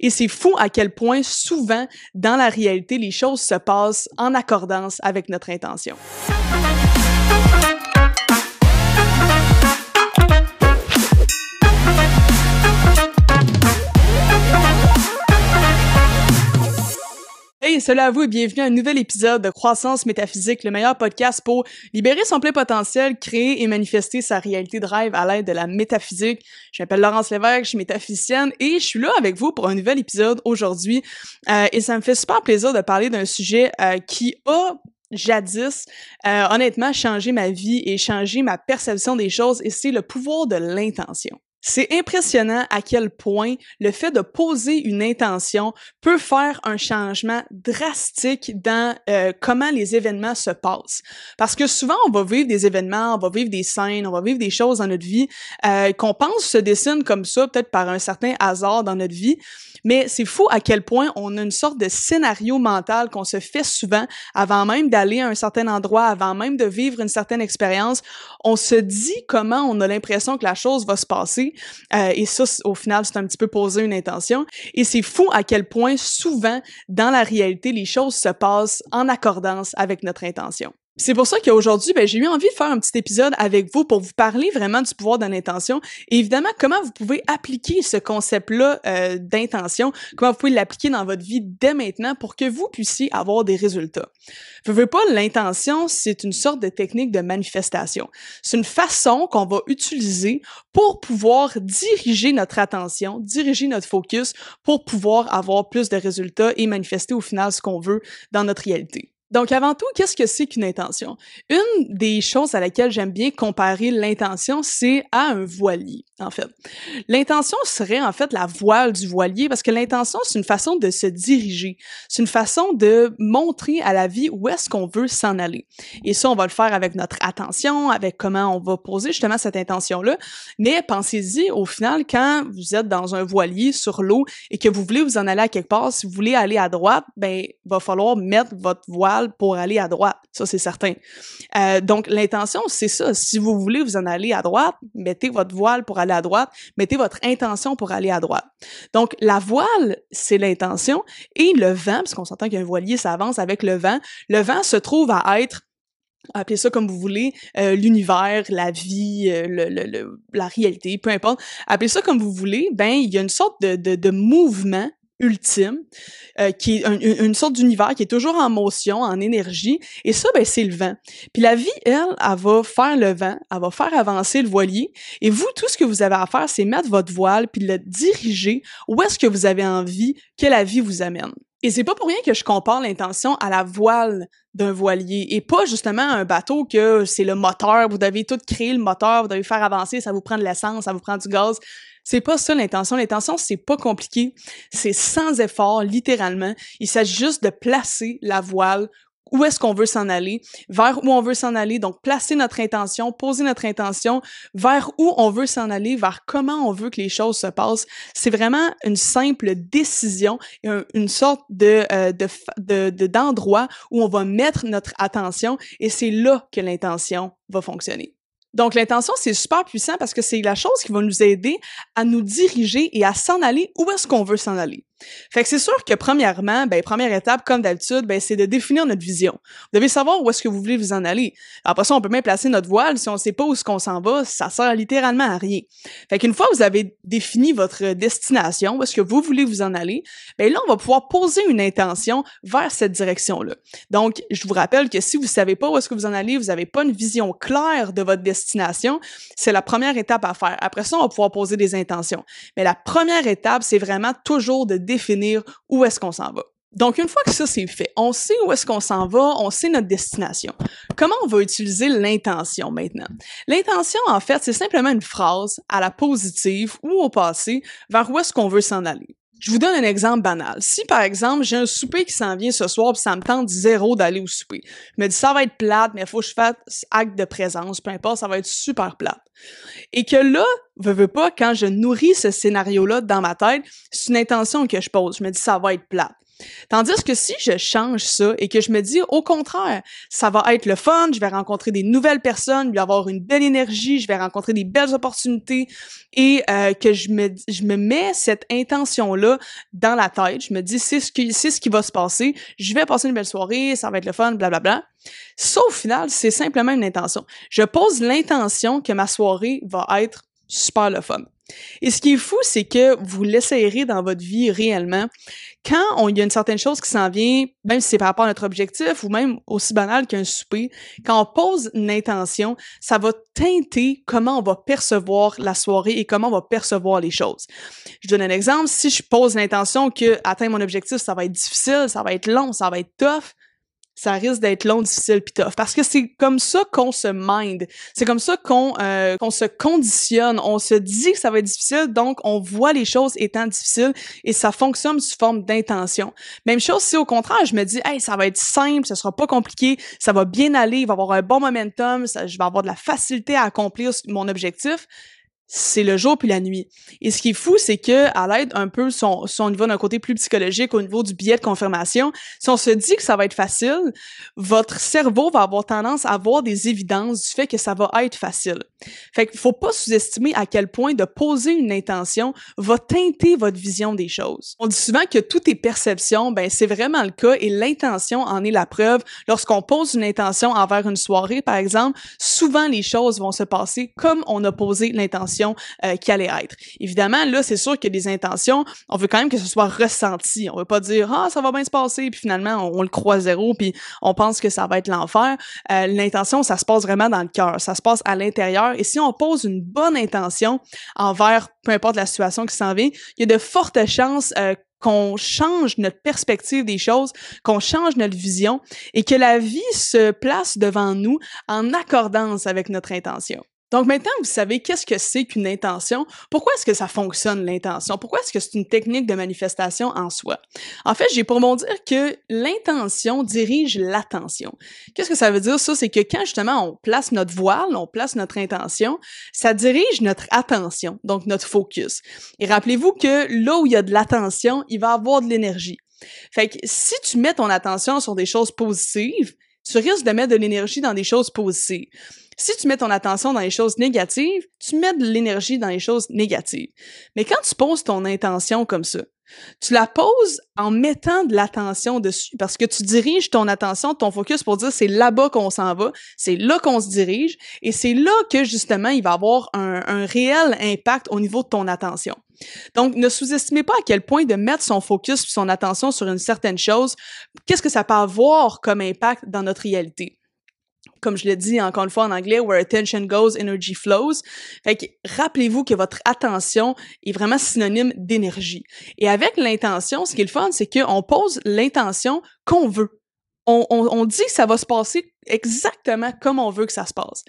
Et c'est fou à quel point souvent, dans la réalité, les choses se passent en accordance avec notre intention. Hey, salut à vous et bienvenue à un nouvel épisode de Croissance métaphysique, le meilleur podcast pour libérer son plein potentiel, créer et manifester sa réalité de rêve à l'aide de la métaphysique. Je m'appelle Laurence Lévesque, je suis métaphysicienne et je suis là avec vous pour un nouvel épisode aujourd'hui. Euh, et ça me fait super plaisir de parler d'un sujet euh, qui a jadis, euh, honnêtement, changé ma vie et changé ma perception des choses et c'est le pouvoir de l'intention. C'est impressionnant à quel point le fait de poser une intention peut faire un changement drastique dans euh, comment les événements se passent. Parce que souvent, on va vivre des événements, on va vivre des scènes, on va vivre des choses dans notre vie euh, qu'on pense se dessinent comme ça, peut-être par un certain hasard dans notre vie. Mais c'est fou à quel point on a une sorte de scénario mental qu'on se fait souvent avant même d'aller à un certain endroit, avant même de vivre une certaine expérience. On se dit comment on a l'impression que la chose va se passer euh, et ça, au final, c'est un petit peu poser une intention. Et c'est fou à quel point souvent, dans la réalité, les choses se passent en accordance avec notre intention. C'est pour ça qu'aujourd'hui, ben, j'ai eu envie de faire un petit épisode avec vous pour vous parler vraiment du pouvoir de l'intention et évidemment comment vous pouvez appliquer ce concept-là euh, d'intention, comment vous pouvez l'appliquer dans votre vie dès maintenant pour que vous puissiez avoir des résultats? Je veux pas, l'intention, c'est une sorte de technique de manifestation. C'est une façon qu'on va utiliser pour pouvoir diriger notre attention, diriger notre focus pour pouvoir avoir plus de résultats et manifester au final ce qu'on veut dans notre réalité. Donc, avant tout, qu'est-ce que c'est qu'une intention? Une des choses à laquelle j'aime bien comparer l'intention, c'est à un voilier, en fait. L'intention serait, en fait, la voile du voilier parce que l'intention, c'est une façon de se diriger. C'est une façon de montrer à la vie où est-ce qu'on veut s'en aller. Et ça, on va le faire avec notre attention, avec comment on va poser justement cette intention-là. Mais pensez-y, au final, quand vous êtes dans un voilier sur l'eau et que vous voulez vous en aller à quelque part, si vous voulez aller à droite, ben, va falloir mettre votre voile pour aller à droite, ça c'est certain. Euh, donc l'intention, c'est ça. Si vous voulez vous en aller à droite, mettez votre voile pour aller à droite, mettez votre intention pour aller à droite. Donc la voile, c'est l'intention et le vent, parce qu'on s'entend qu'un voilier s'avance avec le vent, le vent se trouve à être appelez ça comme vous voulez, euh, l'univers, la vie, euh, la réalité, peu importe, appelez ça comme vous voulez, ben il y a une sorte de, de mouvement ultime, euh, qui est une sorte d'univers qui est toujours en motion, en énergie, et ça, ben, c'est le vent. Puis la vie, elle, elle va faire le vent, elle va faire avancer le voilier, et vous, tout ce que vous avez à faire, c'est mettre votre voile, puis le diriger où est-ce que vous avez envie que la vie vous amène. Et c'est pas pour rien que je compare l'intention à la voile d'un voilier et pas justement un bateau que c'est le moteur, vous devez tout créer le moteur, vous devez faire avancer, ça vous prend de l'essence, ça vous prend du gaz. C'est pas ça l'intention. L'intention, c'est pas compliqué. C'est sans effort, littéralement. Il s'agit juste de placer la voile où est-ce qu'on veut s'en aller, vers où on veut s'en aller, donc placer notre intention, poser notre intention, vers où on veut s'en aller, vers comment on veut que les choses se passent. C'est vraiment une simple décision, une sorte de, euh, de, d'endroit où on va mettre notre attention et c'est là que l'intention va fonctionner. Donc, l'intention, c'est super puissant parce que c'est la chose qui va nous aider à nous diriger et à s'en aller où est-ce qu'on veut s'en aller. Fait que c'est sûr que premièrement, ben première étape comme d'habitude, ben c'est de définir notre vision. Vous devez savoir où est-ce que vous voulez vous en aller. Après ça, on peut même placer notre voile si on sait pas où est-ce qu'on s'en va, ça sert littéralement à rien. Fait qu'une fois que vous avez défini votre destination, où est-ce que vous voulez vous en aller, ben là on va pouvoir poser une intention vers cette direction-là. Donc, je vous rappelle que si vous savez pas où est-ce que vous en allez, vous avez pas une vision claire de votre destination, c'est la première étape à faire. Après ça, on va pouvoir poser des intentions. Mais la première étape, c'est vraiment toujours de définir où est-ce qu'on s'en va. Donc, une fois que ça c'est fait, on sait où est-ce qu'on s'en va, on sait notre destination. Comment on va utiliser l'intention maintenant? L'intention, en fait, c'est simplement une phrase à la positive ou au passé vers où est-ce qu'on veut s'en aller. Je vous donne un exemple banal. Si, par exemple, j'ai un souper qui s'en vient ce soir, puis ça me tente zéro d'aller au souper. Je me dis, ça va être plate, mais il faut que je fasse acte de présence, peu importe, ça va être super plate. Et que là, veux, veux pas, quand je nourris ce scénario-là dans ma tête, c'est une intention que je pose. Je me dis, ça va être plate. Tandis que si je change ça et que je me dis au contraire, ça va être le fun, je vais rencontrer des nouvelles personnes, je avoir une belle énergie, je vais rencontrer des belles opportunités et euh, que je me mets cette intention là dans la tête, je me dis c'est ce qui ce qui va se passer, je vais passer une belle soirée, ça va être le fun, blablabla. Bla, bla. Sauf au final, c'est simplement une intention. Je pose l'intention que ma soirée va être super le fun. Et ce qui est fou, c'est que vous l'essayerez dans votre vie réellement. Quand il y a une certaine chose qui s'en vient, même si c'est par rapport à notre objectif ou même aussi banal qu'un souper, quand on pose une intention, ça va teinter comment on va percevoir la soirée et comment on va percevoir les choses. Je donne un exemple. Si je pose l'intention que atteindre mon objectif, ça va être difficile, ça va être long, ça va être tough, ça risque d'être long, difficile tough. Parce que c'est comme ça qu'on se mind. C'est comme ça qu'on euh, qu'on se conditionne. On se dit que ça va être difficile, donc on voit les choses étant difficiles et ça fonctionne sous forme d'intention. Même chose si au contraire, je me dis, hey, ça va être simple, ça sera pas compliqué, ça va bien aller, il va avoir un bon momentum, je vais avoir de la facilité à accomplir mon objectif c'est le jour puis la nuit. Et ce qui est fou, c'est que à l'aide un peu son, son niveau d'un côté plus psychologique, au niveau du biais de confirmation, si on se dit que ça va être facile, votre cerveau va avoir tendance à avoir des évidences du fait que ça va être facile. Fait qu'il faut pas sous-estimer à quel point de poser une intention va teinter votre vision des choses. On dit souvent que tout est perception, ben c'est vraiment le cas et l'intention en est la preuve. Lorsqu'on pose une intention envers une soirée, par exemple, souvent les choses vont se passer comme on a posé l'intention euh, qui allait être. Évidemment, là, c'est sûr que des intentions, on veut quand même que ce soit ressenti. On veut pas dire ah ça va bien se passer puis finalement on, le croit zéro puis on pense que ça va être l'enfer. Euh, l'intention, ça se passe vraiment dans le cœur, ça se passe à l'intérieur. Et si on pose une bonne intention envers peu importe la situation qui s'en vient, il y a de fortes chances euh, qu'on change notre perspective des choses, qu'on change notre vision et que la vie se place devant nous en accordance avec notre intention. Donc maintenant, vous savez qu'est-ce que c'est qu'une intention. Pourquoi est-ce que ça fonctionne l'intention? Pourquoi est-ce que c'est une technique de manifestation en soi? En fait, j'ai pour mon dire que l'intention dirige l'attention. Qu'est-ce que ça veut dire ça? C'est que quand justement on place notre voile, on place notre intention, ça dirige notre attention, donc notre focus. Et rappelez-vous que là où il y a de l'attention, il va avoir de l'énergie. Fait que si tu mets ton attention sur des choses positives, tu risques de mettre de l'énergie dans des choses positives. Si tu mets ton attention dans les choses négatives, tu mets de l'énergie dans les choses négatives. Mais quand tu poses ton intention comme ça, tu la poses en mettant de l'attention dessus parce que tu diriges ton attention, ton focus pour dire c'est là-bas qu'on s'en va, c'est là qu'on se dirige et c'est là que justement il va avoir un, réel impact au niveau de ton attention. Donc, ne sous-estimez pas à quel point de mettre son focus, son attention sur une certaine chose, qu'est-ce que ça peut avoir comme impact dans notre réalité? Comme je l'ai dit encore une fois en anglais, where attention goes, energy flows. Fait que rappelez-vous que votre attention est vraiment synonyme d'énergie. Et avec l'intention, ce qui est le fun, c'est qu'on pose l'intention qu'on veut on, dit que ça va se passer exactement comme on veut que ça se passe.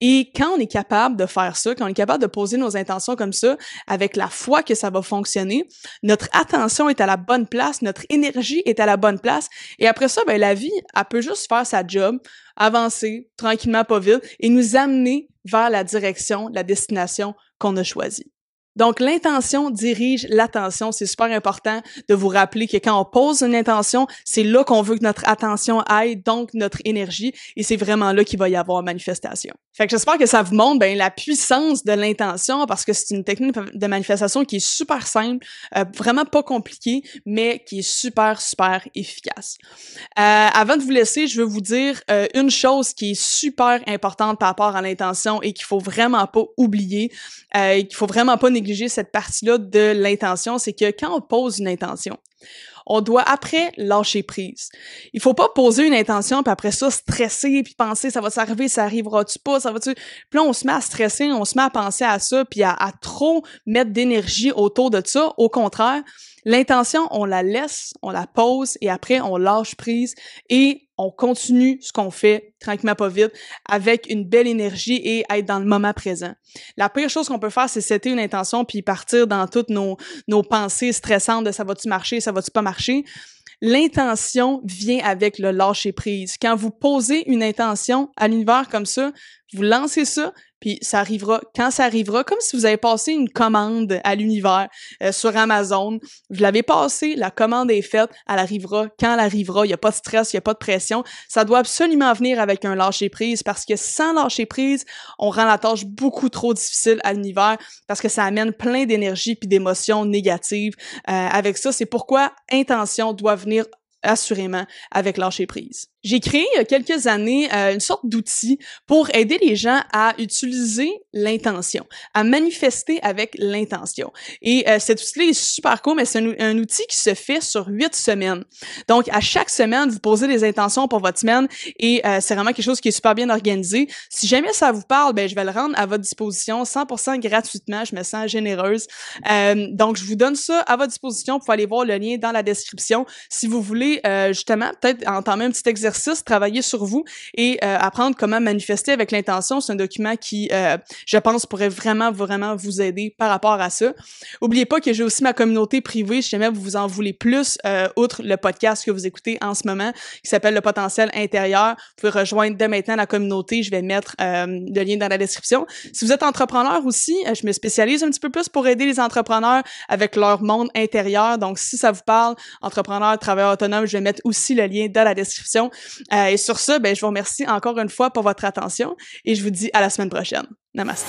Et quand on est capable de faire ça, quand on est capable de poser nos intentions comme ça, avec la foi que ça va fonctionner, notre attention est à la bonne place, notre énergie est à la bonne place, et après ça, ben, la vie, elle peut juste faire sa job, avancer tranquillement, pas vite, et nous amener vers la direction, la destination qu'on a choisie. Donc, l'intention dirige l'attention. C'est super important de vous rappeler que quand on pose une intention, c'est là qu'on veut que notre attention aille, donc notre énergie, et c'est vraiment là qu'il va y avoir manifestation. Fait que j'espère que ça vous montre ben, la puissance de l'intention parce que c'est une technique de manifestation qui est super simple, euh, vraiment pas compliquée, mais qui est super, super efficace. Euh, avant de vous laisser, je veux vous dire euh, une chose qui est super importante par rapport à l'intention et qu'il faut vraiment pas oublier, qu'il faut vraiment pas négliger cette partie-là de l'intention, c'est que quand on pose une intention, on doit après lâcher prise. Il faut pas poser une intention puis après ça stresser puis penser ça va s'arriver, ça arrivera-tu pas, ça va-tu? Puis là on se met à stresser, on se met à penser à ça puis à trop mettre d'énergie autour de ça. Au contraire, L'intention, on la laisse, on la pose et après on lâche prise et on continue ce qu'on fait tranquillement pas vite avec une belle énergie et être dans le moment présent. La pire chose qu'on peut faire, c'est setter une intention puis partir dans toutes nos, nos pensées stressantes de ça va-tu marcher, ça va-tu pas marcher. L'intention vient avec le lâcher prise. Quand vous posez une intention à l'univers comme ça, vous lancez ça, puis ça arrivera quand ça arrivera, comme si vous avez passé une commande à l'univers euh, sur Amazon. Vous l'avez passé, la commande est faite, elle arrivera quand elle arrivera. Il n'y a pas de stress, il n'y a pas de pression. Ça doit absolument venir avec un lâcher prise parce que sans lâcher prise, on rend la tâche beaucoup trop difficile à l'univers parce que ça amène plein d'énergie puis d'émotions négatives. Euh, avec ça, c'est pourquoi intention doit venir assurément avec lâcher prise. J'ai créé il y a quelques années euh, une sorte d'outil pour aider les gens à utiliser l'intention, à manifester avec l'intention. Et euh, cet outil-là est super cool, mais c'est un, outil qui se fait sur huit semaines. Donc, à chaque semaine, vous posez des intentions pour votre semaine et euh, c'est vraiment quelque chose qui est super bien organisé. Si jamais ça vous parle, ben je vais le rendre à votre disposition 100% gratuitement. Je me sens généreuse. donc, je vous donne ça à votre disposition. Vous pouvez aller voir le lien dans la description si vous voulez justement peut-être entamer un petit exercice travailler sur vous et euh, apprendre comment manifester avec l'intention. C'est un document qui, euh, je pense, pourrait vraiment, vraiment vous aider par rapport à ça. Oubliez pas que j'ai aussi ma communauté privée, si jamais vous en voulez plus, euh, outre le podcast que vous écoutez en ce moment, qui s'appelle Le potentiel intérieur. Vous pouvez rejoindre dès maintenant la communauté. Je vais mettre le lien dans la description. Si vous êtes entrepreneur aussi, je me spécialise un petit peu plus pour aider les entrepreneurs avec leur monde intérieur. Donc, si ça vous parle, entrepreneur, travailleur autonome, je vais mettre aussi le lien dans la description. Euh, et sur ça, ben, je vous remercie encore une fois pour votre attention et je vous dis à la semaine prochaine. Namaste.